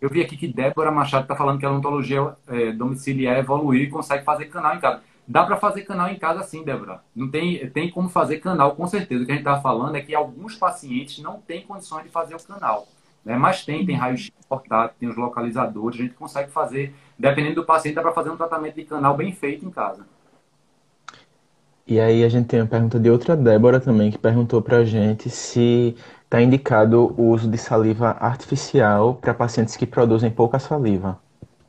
Eu vi aqui que Débora Machado está falando que a odontologia é, domiciliar evoluiu e consegue fazer canal em casa. Dá para fazer canal em casa sim, Débora. Não tem, tem como fazer canal, com certeza. O que a gente estava falando é que alguns pacientes não têm condições de fazer o canal. Né? Mas tem, tem raio-x portátil, tem os localizadores, a gente consegue fazer, dependendo do paciente, dá para fazer um tratamento de canal bem feito em casa. E aí a gente tem uma pergunta de outra Débora também, que perguntou para a gente se Está indicado o uso de saliva artificial para pacientes que produzem pouca saliva.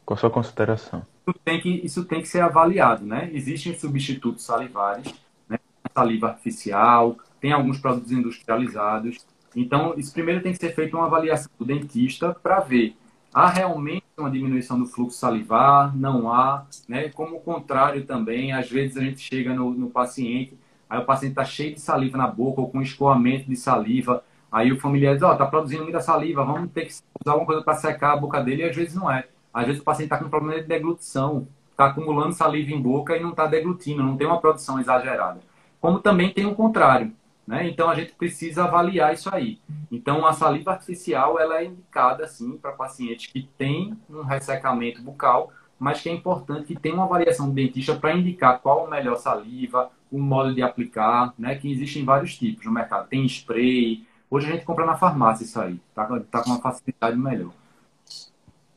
Qual a sua consideração? Isso tem que, isso tem que ser avaliado, né? Existem substitutos salivares, né? saliva artificial, tem alguns produtos industrializados. Então, isso primeiro tem que ser feito uma avaliação do dentista para ver há realmente uma diminuição do fluxo salivar, não há, né? Como o contrário também, às vezes a gente chega no, no paciente, aí o paciente está cheio de saliva na boca ou com escoamento de saliva, aí o familiar diz, ó, oh, tá produzindo muita saliva, vamos ter que usar alguma coisa para secar a boca dele, e às vezes não é. Às vezes o paciente está com problema de deglutição, está acumulando saliva em boca e não está deglutindo, não tem uma produção exagerada. Como também tem o contrário. Né? Então a gente precisa avaliar isso aí. Então a saliva artificial ela é indicada sim para pacientes que têm um ressecamento bucal, mas que é importante que tenha uma avaliação do dentista para indicar qual a melhor saliva, o modo de aplicar, né? Que existem vários tipos no mercado. Tem spray. Hoje a gente compra na farmácia isso aí. Tá, tá com uma facilidade melhor.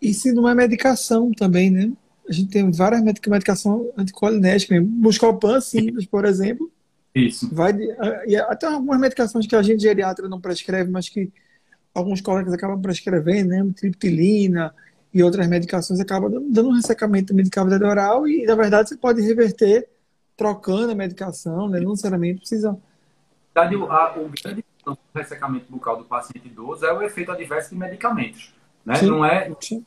E se não é medicação também, né? A gente tem várias medicações anticolinéticas, Buscopan simples, por exemplo, isso. Vai de, e até algumas medicações que a gente geriatra não prescreve, mas que alguns colegas acabam prescrevendo, né? Triptilina e outras medicações acabam dando um ressecamento de cavidade oral e, na verdade, você pode reverter trocando a medicação, né? Não necessariamente precisa. A, o grande do ressecamento bucal do paciente idoso é o efeito adverso de medicamentos. Né? Sim, não é sim.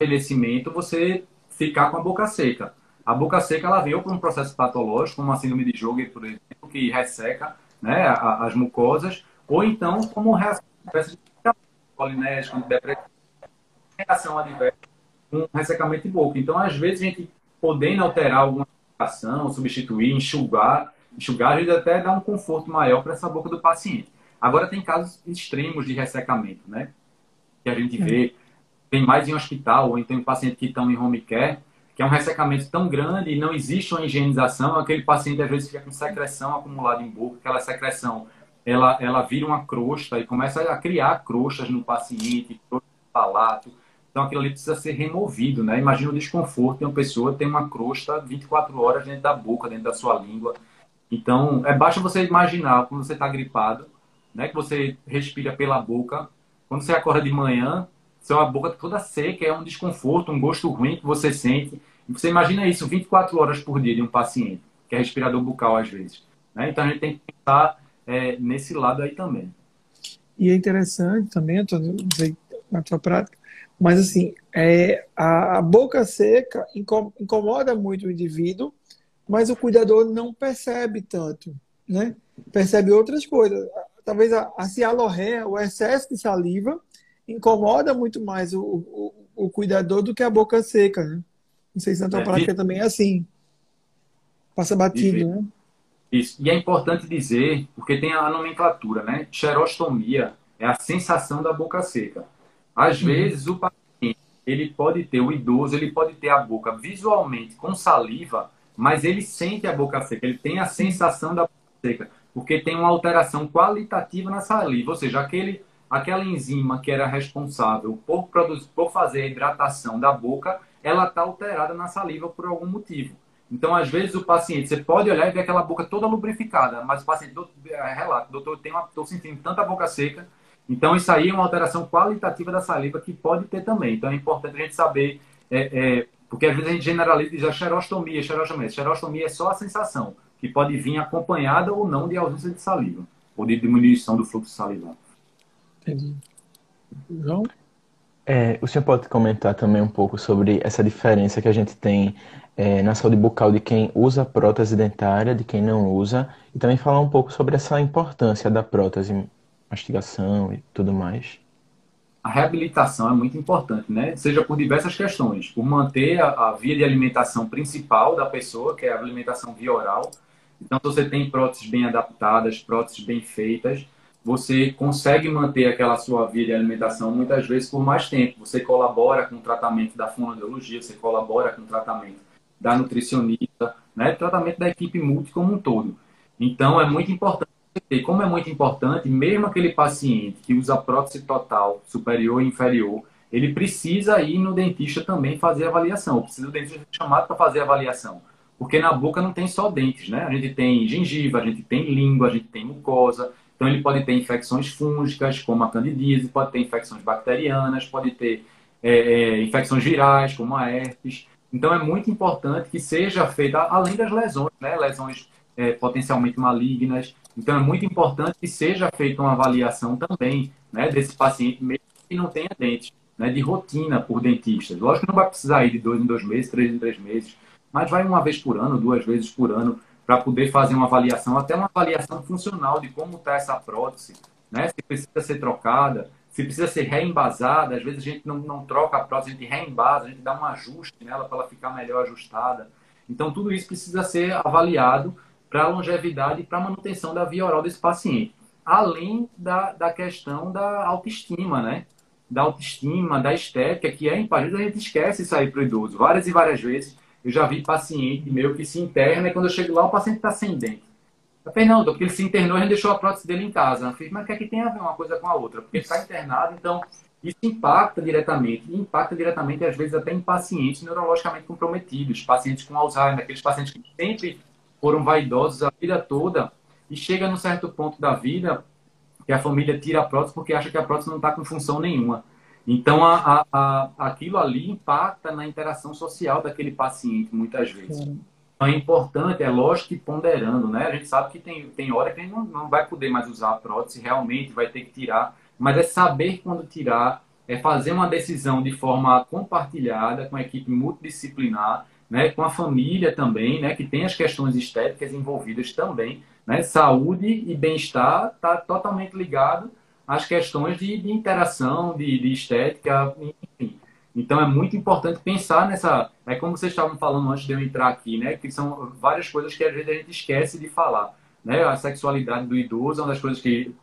envelhecimento você ficar com a boca seca. A boca seca ela veio por um processo patológico, como a síndrome de Joger, por exemplo, que resseca né, as mucosas, ou então como reação adversa de polinésica, depressão, reação adversa, um ressecamento de boca. Então, às vezes, a gente podendo alterar alguma medicação, substituir, enxugar, enxugar, a gente até dá um conforto maior para essa boca do paciente. Agora, tem casos extremos de ressecamento, né? Que a gente vê, tem mais em hospital, ou então em pacientes que estão em home care, que é um ressecamento tão grande e não existe uma higienização, aquele paciente às vezes fica com secreção acumulada em boca, aquela secreção ela, ela vira uma crosta e começa a criar crostas no paciente, crosta no palato. Então aquilo ali precisa ser removido, né? Imagina o desconforto de uma pessoa ter uma crosta 24 horas dentro da boca, dentro da sua língua. Então, é basta você imaginar quando você está gripado, né? Que você respira pela boca. Quando você acorda de manhã, sua boca toda seca, é um desconforto, um gosto ruim que você sente. Você imagina isso 24 horas por dia de um paciente, que é respirador bucal às vezes. Né? Então a gente tem que pensar é, nesse lado aí também. E é interessante também, Antônio, não sei na sua prática, mas assim, é, a, a boca seca incomoda muito o indivíduo, mas o cuidador não percebe tanto, né? Percebe outras coisas. Talvez a, a cialorreia, o excesso de saliva, incomoda muito mais o, o, o, cuidador do que a boca seca, né? Não sei se na tua é, prática e... também é assim. Passa batido, e... né? Isso. E é importante dizer, porque tem a nomenclatura, né? Xerostomia é a sensação da boca seca. Às uhum. vezes o paciente, ele pode ter, o idoso, ele pode ter a boca visualmente com saliva, mas ele sente a boca seca, ele tem a sensação da boca seca, porque tem uma alteração qualitativa na saliva, ou seja, aquele aquela enzima que era responsável por, produzir, por fazer a hidratação da boca, ela está alterada na saliva por algum motivo. Então, às vezes, o paciente, você pode olhar e ver aquela boca toda lubrificada, mas o paciente é, relata, doutor, estou sentindo tanta boca seca. Então, isso aí é uma alteração qualitativa da saliva que pode ter também. Então, é importante a gente saber, é, é, porque às vezes a gente generaliza e diz a xerostomia, xerostomia. Xerostomia é só a sensação, que pode vir acompanhada ou não de ausência de saliva, ou de diminuição do fluxo salivar. Entendi. João? É, o senhor pode comentar também um pouco sobre essa diferença que a gente tem é, na saúde bucal de quem usa prótese dentária, de quem não usa, e também falar um pouco sobre essa importância da prótese, mastigação e tudo mais. A reabilitação é muito importante, né? Seja por diversas questões, por manter a, a via de alimentação principal da pessoa, que é a alimentação via oral. Então, se você tem próteses bem adaptadas, próteses bem feitas, você consegue manter aquela sua via de alimentação muitas vezes por mais tempo. Você colabora com o tratamento da fonoaudiologia, você colabora com o tratamento da nutricionista, né? tratamento da equipe multi como um todo. Então, é muito importante. E como é muito importante, mesmo aquele paciente que usa prótese total, superior e inferior, ele precisa ir no dentista também fazer avaliação. Precisa do dentista ser chamado para fazer avaliação. Porque na boca não tem só dentes, né? A gente tem gengiva, a gente tem língua, a gente tem mucosa, então, ele pode ter infecções fúngicas, como a candidíase, pode ter infecções bacterianas, pode ter é, é, infecções virais, como a herpes. Então, é muito importante que seja feita, além das lesões, né? lesões é, potencialmente malignas. Então, é muito importante que seja feita uma avaliação também né, desse paciente, mesmo que não tenha dente, né, de rotina por dentistas. Lógico que não vai precisar ir de dois em dois meses, três em três meses, mas vai uma vez por ano, duas vezes por ano, para poder fazer uma avaliação, até uma avaliação funcional de como está essa prótese, né? se precisa ser trocada, se precisa ser reembasada. Às vezes a gente não, não troca a prótese, a gente reembasa, a gente dá um ajuste nela para ela ficar melhor ajustada. Então, tudo isso precisa ser avaliado para a longevidade e para a manutenção da via oral desse paciente. Além da, da questão da autoestima, né? Da autoestima, da estética, que é em Paris a gente esquece isso aí para o idoso. Várias e várias vezes eu já vi paciente meu que se interna e quando eu chego lá o paciente está sem dente. Eu falei, não, porque ele se internou e deixou a prótese dele em casa. Eu falei, mas o que é que tem a ver uma coisa com a outra? Porque ele está internado, então isso impacta diretamente. E impacta diretamente, às vezes, até em pacientes neurologicamente comprometidos, pacientes com Alzheimer, aqueles pacientes que sempre foram vaidosos a vida toda e chega num certo ponto da vida que a família tira a prótese porque acha que a prótese não está com função nenhuma. Então, a, a, a, aquilo ali impacta na interação social daquele paciente, muitas vezes. Então, é importante, é lógico que ponderando, né? A gente sabe que tem, tem hora que a gente não, não vai poder mais usar a prótese, realmente vai ter que tirar, mas é saber quando tirar, é fazer uma decisão de forma compartilhada, com a equipe multidisciplinar, né, com a família também, né, que tem as questões estéticas envolvidas também. Né? Saúde e bem-estar está totalmente ligado às questões de, de interação, de, de, estética, enfim. Então é muito importante pensar nessa. É como vocês estavam falando antes de eu entrar aqui, né? Que são várias coisas que às vezes a gente esquece de falar. Né? A sexualidade do idoso é uma das coisas que,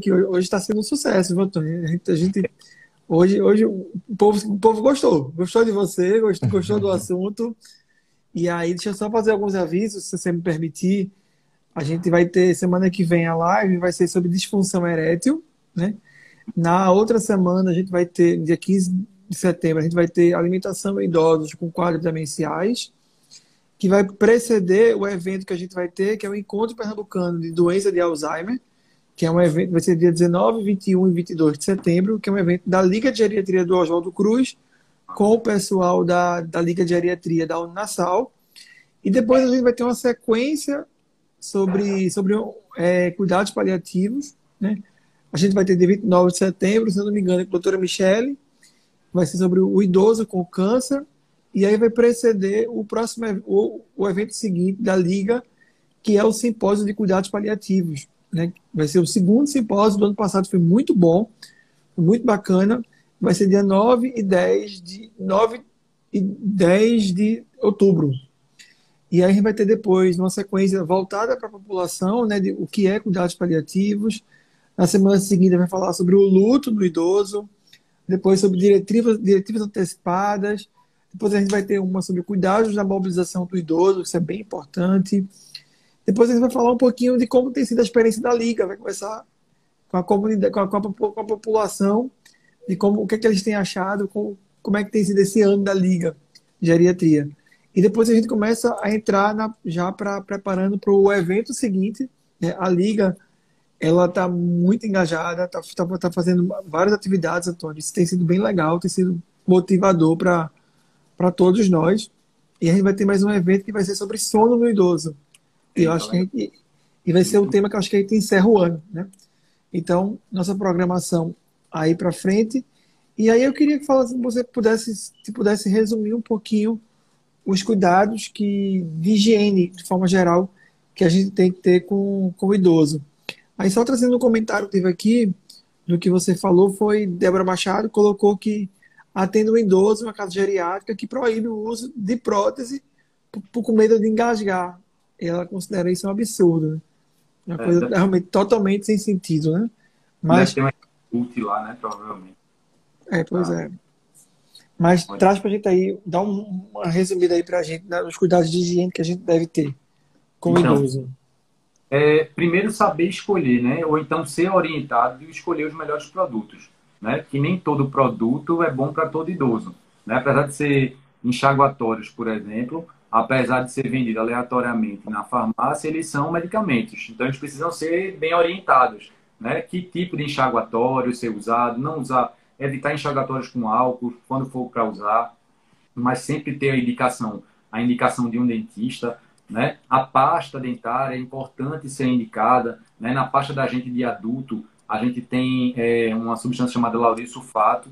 Que hoje está sendo um sucesso, viu, Tony? A gente, a gente, hoje, hoje o, povo, o povo gostou, gostou de você, gostou, gostou do assunto. E aí, deixa eu só fazer alguns avisos, se você me permitir. A gente vai ter semana que vem a live, vai ser sobre disfunção erétil, né? Na outra semana, a gente vai ter, dia 15 de setembro, a gente vai ter alimentação em idosos com quadros demenciais, que vai preceder o evento que a gente vai ter, que é o Encontro Pernambucano de Doença de Alzheimer, que é um evento, vai ser dia 19, 21 e 22 de setembro, que é um evento da Liga de Geriatria do Oswaldo Cruz, com o pessoal da, da Liga de Geriatria da Unassal. E depois a gente vai ter uma sequência sobre, sobre é, cuidados paliativos. Né? A gente vai ter dia 29 de setembro, se não me engano, com a doutora Michele. Vai ser sobre o idoso com câncer. E aí vai preceder o próximo o, o evento seguinte da Liga, que é o simpósio de cuidados paliativos né? Vai ser o segundo simpósio do ano passado, foi muito bom, muito bacana. Vai ser dia 9 e 10 de 9 e 10 de outubro. E aí a gente vai ter depois uma sequência voltada para a população, né, de o que é cuidados paliativos. Na semana seguinte vai falar sobre o luto do idoso, depois sobre diretivas, diretivas antecipadas, depois a gente vai ter uma sobre cuidados na mobilização do idoso, isso é bem importante. Depois a gente vai falar um pouquinho de como tem sido a experiência da Liga, vai começar com a comunidade, com a, com a, com a população, de como, o que, é que eles têm achado, com, como é que tem sido esse ano da Liga de Geriatria. E depois a gente começa a entrar na, já para preparando para o evento seguinte. Né? A Liga ela está muito engajada, está tá, tá fazendo várias atividades, Antônio. Isso tem sido bem legal, tem sido motivador para todos nós. E a gente vai ter mais um evento que vai ser sobre sono no idoso. E eu acho que gente, e vai ser o tema que acho que a gente encerra o ano, né? Então, nossa programação aí para frente. E aí eu queria que você pudesse, se pudesse resumir um pouquinho os cuidados que de higiene, de forma geral, que a gente tem que ter com, com o idoso. Aí só trazendo um comentário que teve aqui do que você falou foi Débora Machado colocou que atende um idoso uma casa geriátrica que proíbe o uso de prótese por, por com medo de engasgar ela considera isso um absurdo. Né? Uma é, coisa realmente totalmente sem sentido, né? Mas tem uma cult lá, né? Provavelmente. É, pois ah. é. Mas traz pra gente aí, dá um, uma resumida aí pra gente né, nos cuidados de higiene que a gente deve ter com então, idoso. é, primeiro saber escolher, né? Ou então ser orientado e escolher os melhores produtos, né? Que nem todo produto é bom para todo idoso, né? Apesar de ser enxaguatórios, por exemplo, apesar de ser vendido aleatoriamente na farmácia, eles são medicamentos. Então, eles precisam ser bem orientados, né? Que tipo de enxaguatório ser usado, não usar, evitar enxaguatórios com álcool quando for para usar, mas sempre ter a indicação, a indicação de um dentista, né? A pasta dentária é importante ser indicada. Né? Na pasta da gente de adulto, a gente tem é, uma substância chamada laurisulfato,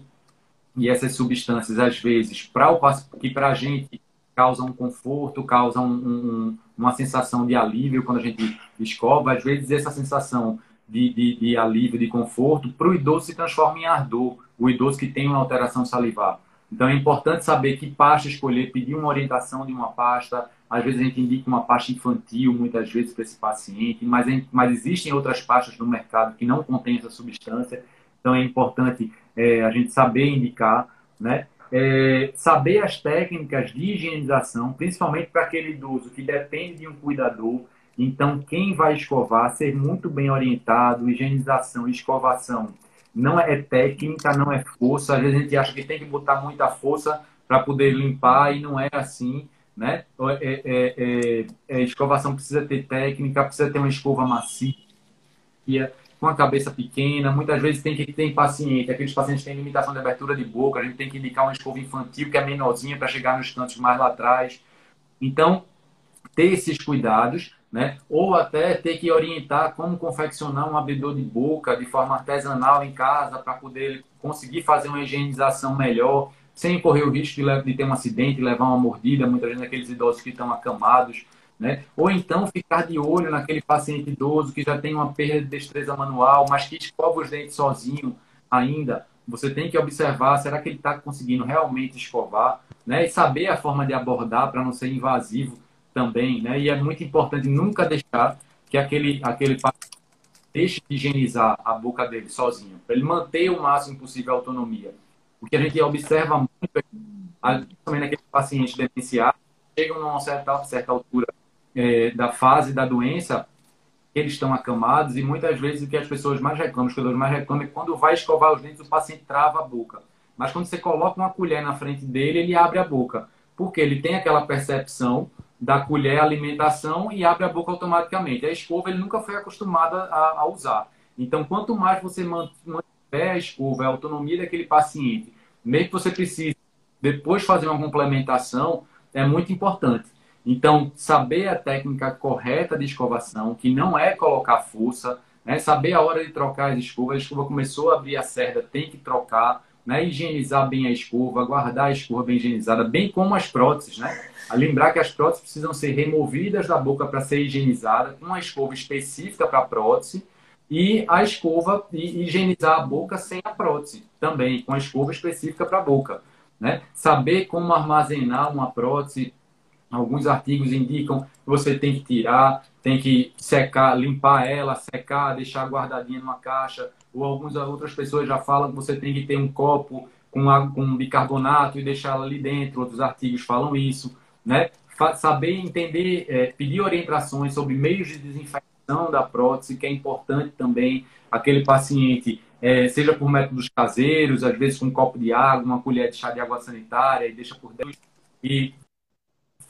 e essas substâncias, às vezes, para o que para a gente causam um conforto, causam um, um, uma sensação de alívio quando a gente escova, às vezes essa sensação de, de, de alívio, de conforto, para o idoso se transforma em ardor, o idoso que tem uma alteração salivar. Então é importante saber que pasta escolher, pedir uma orientação de uma pasta, às vezes a gente indica uma pasta infantil, muitas vezes, para esse paciente, mas, mas existem outras pastas no mercado que não contêm essa substância. Então, é importante é, a gente saber indicar, né? É, saber as técnicas de higienização, principalmente para aquele idoso que depende de um cuidador. Então, quem vai escovar, ser muito bem orientado, higienização, escovação. Não é técnica, não é força. Às vezes a gente acha que tem que botar muita força para poder limpar e não é assim né? É, é, é, é, escovação precisa ter técnica, precisa ter uma escova macia, com a cabeça pequena. Muitas vezes tem que ter paciente, aqueles pacientes que têm limitação de abertura de boca, a gente tem que indicar uma escova infantil que é menorzinha para chegar nos cantos mais lá atrás. Então, ter esses cuidados, né? Ou até ter que orientar como confeccionar um abridor de boca de forma artesanal em casa para poder conseguir fazer uma higienização melhor sem correr o risco de, de ter um acidente, levar uma mordida, muitas vezes naqueles idosos que estão acamados, né? Ou então ficar de olho naquele paciente idoso que já tem uma perda de destreza manual, mas que escova os dentes sozinho ainda. Você tem que observar, será que ele está conseguindo realmente escovar, né? E saber a forma de abordar para não ser invasivo também, né? E é muito importante nunca deixar que aquele, aquele paciente deixe de higienizar a boca dele sozinho, para ele manter o máximo possível a autonomia. O que a gente observa muito, também naquele paciente demenciado, chegam a uma certa, certa altura é, da fase da doença, eles estão acamados e muitas vezes o que as pessoas mais reclamam, os cuidadores mais reclamam é quando vai escovar os dentes, o paciente trava a boca. Mas quando você coloca uma colher na frente dele, ele abre a boca. Porque ele tem aquela percepção da colher alimentação e abre a boca automaticamente. A escova ele nunca foi acostumado a, a usar. Então, quanto mais você mantiver a escova, a autonomia daquele paciente, mesmo que você precise depois fazer uma complementação, é muito importante. Então, saber a técnica correta de escovação, que não é colocar força, né? saber a hora de trocar as escovas. A escova começou a abrir a cerda, tem que trocar, né? higienizar bem a escova, guardar a escova bem higienizada, bem como as próteses. Né? A lembrar que as próteses precisam ser removidas da boca para ser higienizada, com uma escova específica para prótese, e a escova e higienizar a boca sem a prótese também, com a escova específica para a boca. Né? Saber como armazenar uma prótese, alguns artigos indicam que você tem que tirar, tem que secar, limpar ela, secar, deixar guardadinha numa caixa, ou algumas outras pessoas já falam que você tem que ter um copo com, água, com bicarbonato e deixar ela ali dentro, outros artigos falam isso, né? Saber entender, é, pedir orientações sobre meios de desinfecção da prótese, que é importante também. Aquele paciente, é, seja por métodos caseiros, às vezes com um copo de água, uma colher de chá de água sanitária, e deixa por dentro e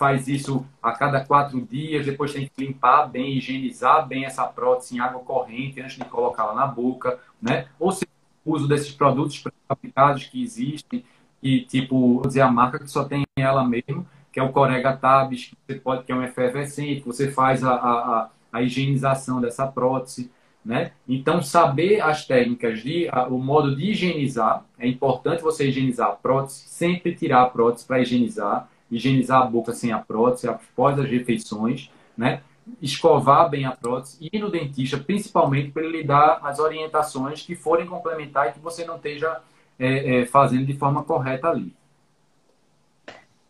faz isso a cada quatro dias, depois tem que limpar bem, higienizar bem essa prótese em água corrente antes de colocá-la na boca, né? Ou seja, o uso desses produtos pré-fabricados que existem, e tipo, vou dizer a marca que só tem ela mesmo, que é o Corega Tabs, que você pode, que é um efervescente, você faz a, a, a higienização dessa prótese, né? Então, saber as técnicas de a, o modo de higienizar, é importante você higienizar a prótese, sempre tirar a prótese para higienizar, higienizar a boca sem a prótese após as refeições, né? Escovar bem a prótese e ir no dentista, principalmente para ele lhe dar as orientações que forem complementar e que você não esteja é, é, fazendo de forma correta ali.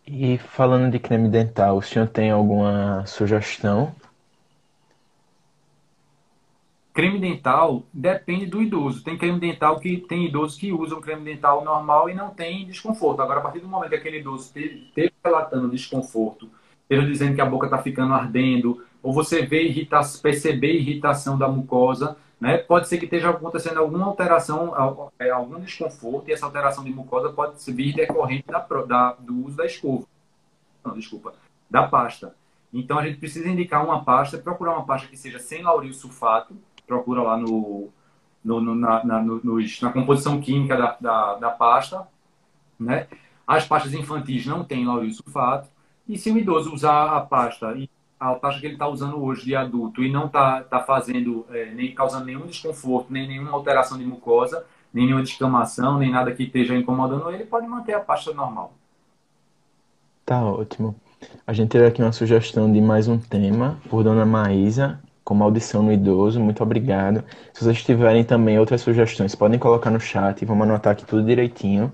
E falando de creme dental, o senhor tem alguma sugestão Creme dental depende do idoso. Tem creme dental que tem idosos que usam creme dental normal e não tem desconforto. Agora, a partir do momento que aquele idoso teve, relatando desconforto, ele dizendo que a boca está ficando ardendo, ou você vê irrita perceber irritação da mucosa, né? Pode ser que esteja acontecendo alguma alteração, é, algum desconforto, e essa alteração de mucosa pode vir decorrente da, da, do uso da escova. Não, desculpa, da pasta. Então a gente precisa indicar uma pasta, procurar uma pasta que seja sem lauril sulfato, procura lá no, no, no na, na, no, na, composição química da, da, da, pasta, né? As pastas infantis não têm lauril sulfato, e se o idoso usar a pasta a taxa que ele está usando hoje de adulto e não está tá fazendo, é, nem causando nenhum desconforto, nem nenhuma alteração de mucosa, nem nenhuma descamação, nem nada que esteja incomodando ele, pode manter a pasta normal. Tá ótimo. A gente teve aqui uma sugestão de mais um tema por Dona Maísa, como audição no idoso. Muito obrigado. Se vocês tiverem também outras sugestões, podem colocar no chat. Vamos anotar aqui tudo direitinho.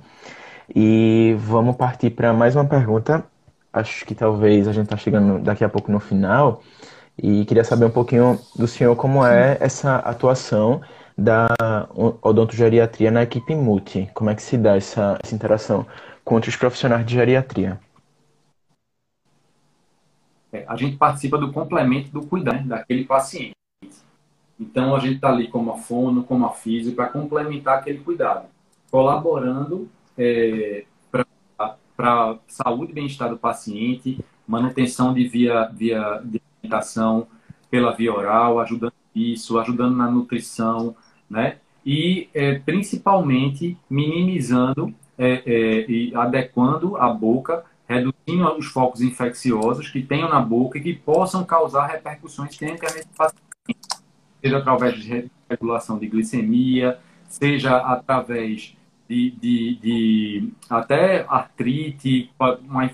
E vamos partir para mais uma pergunta acho que talvez a gente está chegando daqui a pouco no final e queria saber um pouquinho do senhor como é essa atuação da odontogeriatria na equipe multi. Como é que se dá essa, essa interação com outros profissionais de geriatria? É, a gente participa do complemento do cuidado né, daquele paciente. Então, a gente está ali como a fono, como a física, para complementar aquele cuidado, colaborando é, para saúde e bem-estar do paciente, manutenção de via, via de alimentação pela via oral, ajudando isso, ajudando na nutrição, né? E é, principalmente minimizando é, é, e adequando a boca, reduzindo os focos infecciosos que tenham na boca e que possam causar repercussões clínicas nesse paciente, seja através de regulação de glicemia, seja através de, de, de até artrite, uma,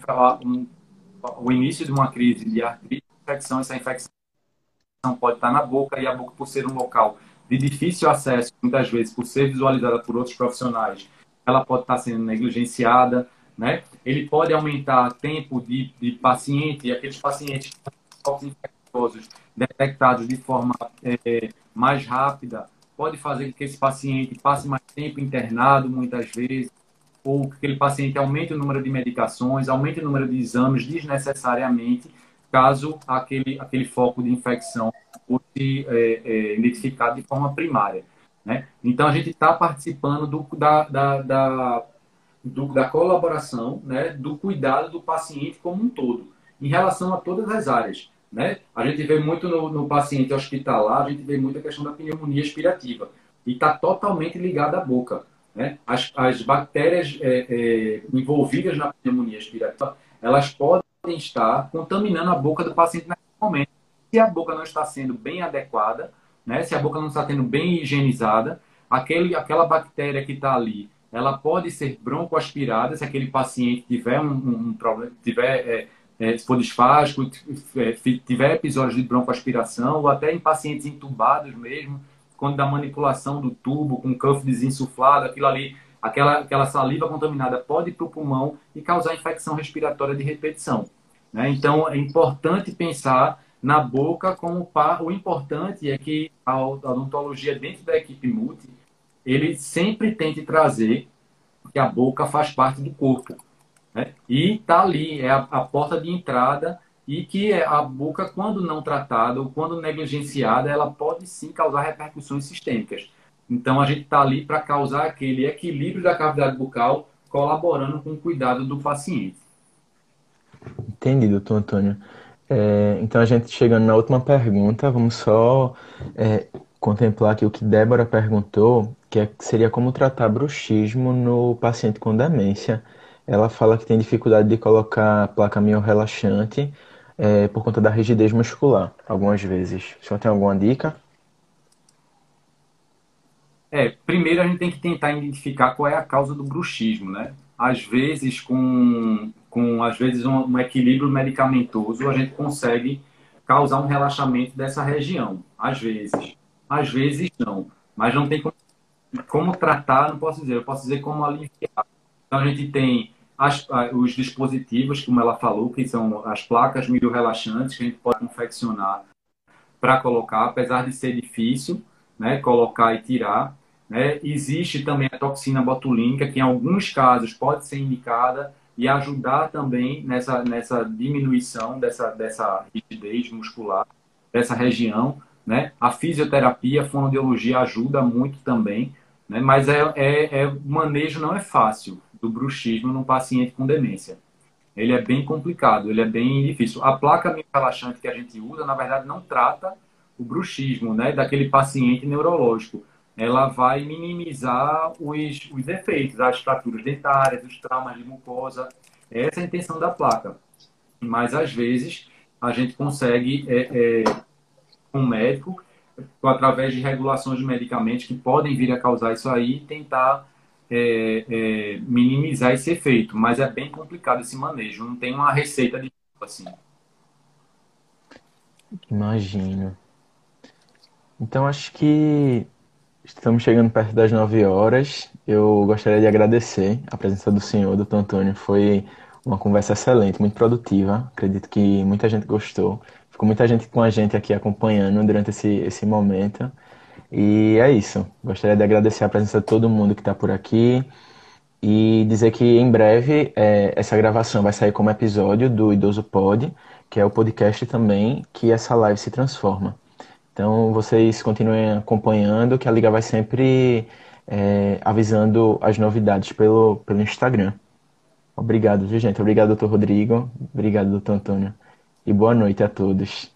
um, o início de uma crise de artrite, infecção, essa infecção pode estar na boca e a boca, por ser um local de difícil acesso, muitas vezes por ser visualizada por outros profissionais, ela pode estar sendo negligenciada, né? Ele pode aumentar tempo de, de paciente, aqueles pacientes infecciosos detectados de forma é, mais rápida, pode fazer com que esse paciente passe mais tempo internado, muitas vezes, ou que aquele paciente aumente o número de medicações, aumente o número de exames desnecessariamente, caso aquele, aquele foco de infecção fosse é, é, identificado de forma primária. Né? Então, a gente está participando do, da, da, da, do, da colaboração, né, do cuidado do paciente como um todo, em relação a todas as áreas. Né? A gente vê muito no, no, paciente hospitalar, a gente vê muito a questão da pneumonia aspirativa. E está totalmente ligada à boca. Né? As, as bactérias é, é, envolvidas na pneumonia aspirativa, elas podem estar contaminando a boca do paciente naquele momento. Se a boca não está sendo bem adequada, né? se a boca não está sendo bem higienizada, aquele, aquela bactéria que está ali, ela pode ser broncoaspirada se aquele paciente tiver um, um problema, tiver é, é, se for disfágico, é, tiver episódios de broncoaspiração, ou até em pacientes entubados mesmo, quando da manipulação do tubo com cuff desinsuflado, aquilo ali, aquela, aquela saliva contaminada pode ir para o pulmão e causar infecção respiratória de repetição. Né? Então, é importante pensar na boca como par. O importante é que a odontologia dentro da equipe multi, ele sempre tente trazer que a boca faz parte do corpo. Né? E está ali, é a, a, porta de entrada e que é a boca, quando não tratada ou quando negligenciada, ela pode sim causar repercussões sistêmicas. Então, a gente está ali para causar aquele equilíbrio da cavidade bucal, colaborando com o cuidado do paciente. Entendi, doutor Antônio. É, então, a gente chegando na última pergunta, vamos só é, contemplar aqui o que Débora perguntou, que é, seria como tratar bruxismo no paciente com demência. Ela fala que tem dificuldade de colocar placa relaxante é, por conta da rigidez muscular, algumas vezes. O senhor tem alguma dica? É, primeiro a gente tem que tentar identificar qual é a causa do bruxismo, né? Às vezes, com, com às vezes um, um equilíbrio medicamentoso, a gente consegue causar um relaxamento dessa região. Às vezes. Às vezes não. Mas não tem como, como tratar, não posso dizer. Eu posso dizer como aliviar. Então a gente tem as, os dispositivos, como ela falou, que são as placas relaxantes que a gente pode confeccionar para colocar, apesar de ser difícil, né, colocar e tirar. Né? Existe também a toxina botulínica, que em alguns casos pode ser indicada e ajudar também nessa, nessa diminuição dessa, dessa rigidez muscular. dessa região, né? A fisioterapia, a fonoaudiologia ajuda muito também, né? Mas é, é, é, manejo não é fácil do bruxismo num paciente com demência. Ele é bem complicado, ele é bem difícil. A placa relaxante que a gente usa, na verdade, não trata o bruxismo, né? Daquele paciente neurológico. Ela vai minimizar os, os efeitos, as fraturas dentárias, os traumas de mucosa. Essa é a intenção da placa. Mas, às vezes, a gente consegue é, é, um médico, através de regulações de medicamentos que podem vir a causar isso aí, tentar é, é, minimizar esse efeito. Mas é bem complicado esse manejo, não tem uma receita de assim. Imagino. Então acho que estamos chegando perto das 9 horas. Eu gostaria de agradecer a presença do senhor, doutor Antônio. Foi uma conversa excelente, muito produtiva. Acredito que muita gente gostou. Ficou muita gente com a gente aqui acompanhando durante esse, esse momento. E é isso. Gostaria de agradecer a presença de todo mundo que está por aqui e dizer que em breve é, essa gravação vai sair como episódio do Idoso Pod, que é o podcast também que essa live se transforma. Então vocês continuem acompanhando, que a Liga vai sempre é, avisando as novidades pelo, pelo Instagram. Obrigado, viu, gente? Obrigado, doutor Rodrigo. Obrigado, doutor Antônio e boa noite a todos.